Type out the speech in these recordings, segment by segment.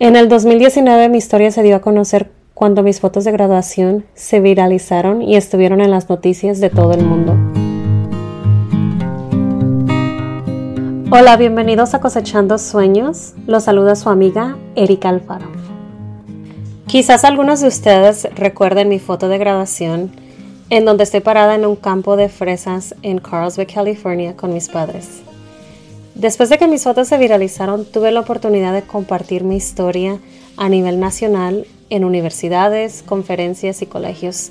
En el 2019 mi historia se dio a conocer cuando mis fotos de graduación se viralizaron y estuvieron en las noticias de todo el mundo. Hola, bienvenidos a Cosechando Sueños. Los saluda su amiga Erika Alfaro. Quizás algunos de ustedes recuerden mi foto de graduación en donde estoy parada en un campo de fresas en Carlsbad, California con mis padres. Después de que mis fotos se viralizaron, tuve la oportunidad de compartir mi historia a nivel nacional en universidades, conferencias y colegios.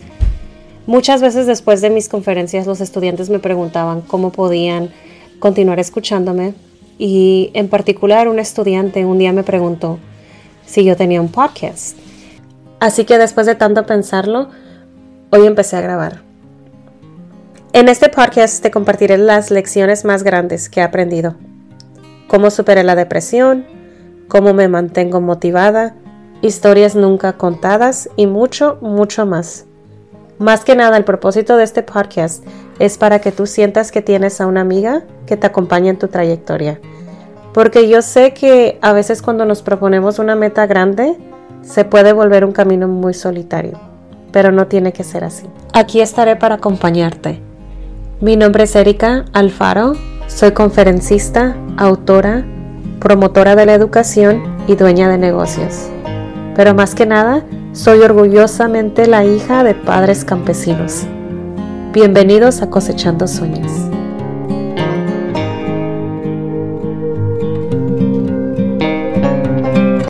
Muchas veces después de mis conferencias los estudiantes me preguntaban cómo podían continuar escuchándome y en particular un estudiante un día me preguntó si yo tenía un podcast. Así que después de tanto pensarlo, hoy empecé a grabar. En este podcast te compartiré las lecciones más grandes que he aprendido cómo superé la depresión, cómo me mantengo motivada, historias nunca contadas y mucho, mucho más. Más que nada, el propósito de este podcast es para que tú sientas que tienes a una amiga que te acompaña en tu trayectoria. Porque yo sé que a veces cuando nos proponemos una meta grande, se puede volver un camino muy solitario, pero no tiene que ser así. Aquí estaré para acompañarte. Mi nombre es Erika Alfaro soy conferencista, autora, promotora de la educación y dueña de negocios. Pero más que nada, soy orgullosamente la hija de padres campesinos. Bienvenidos a Cosechando Sueños.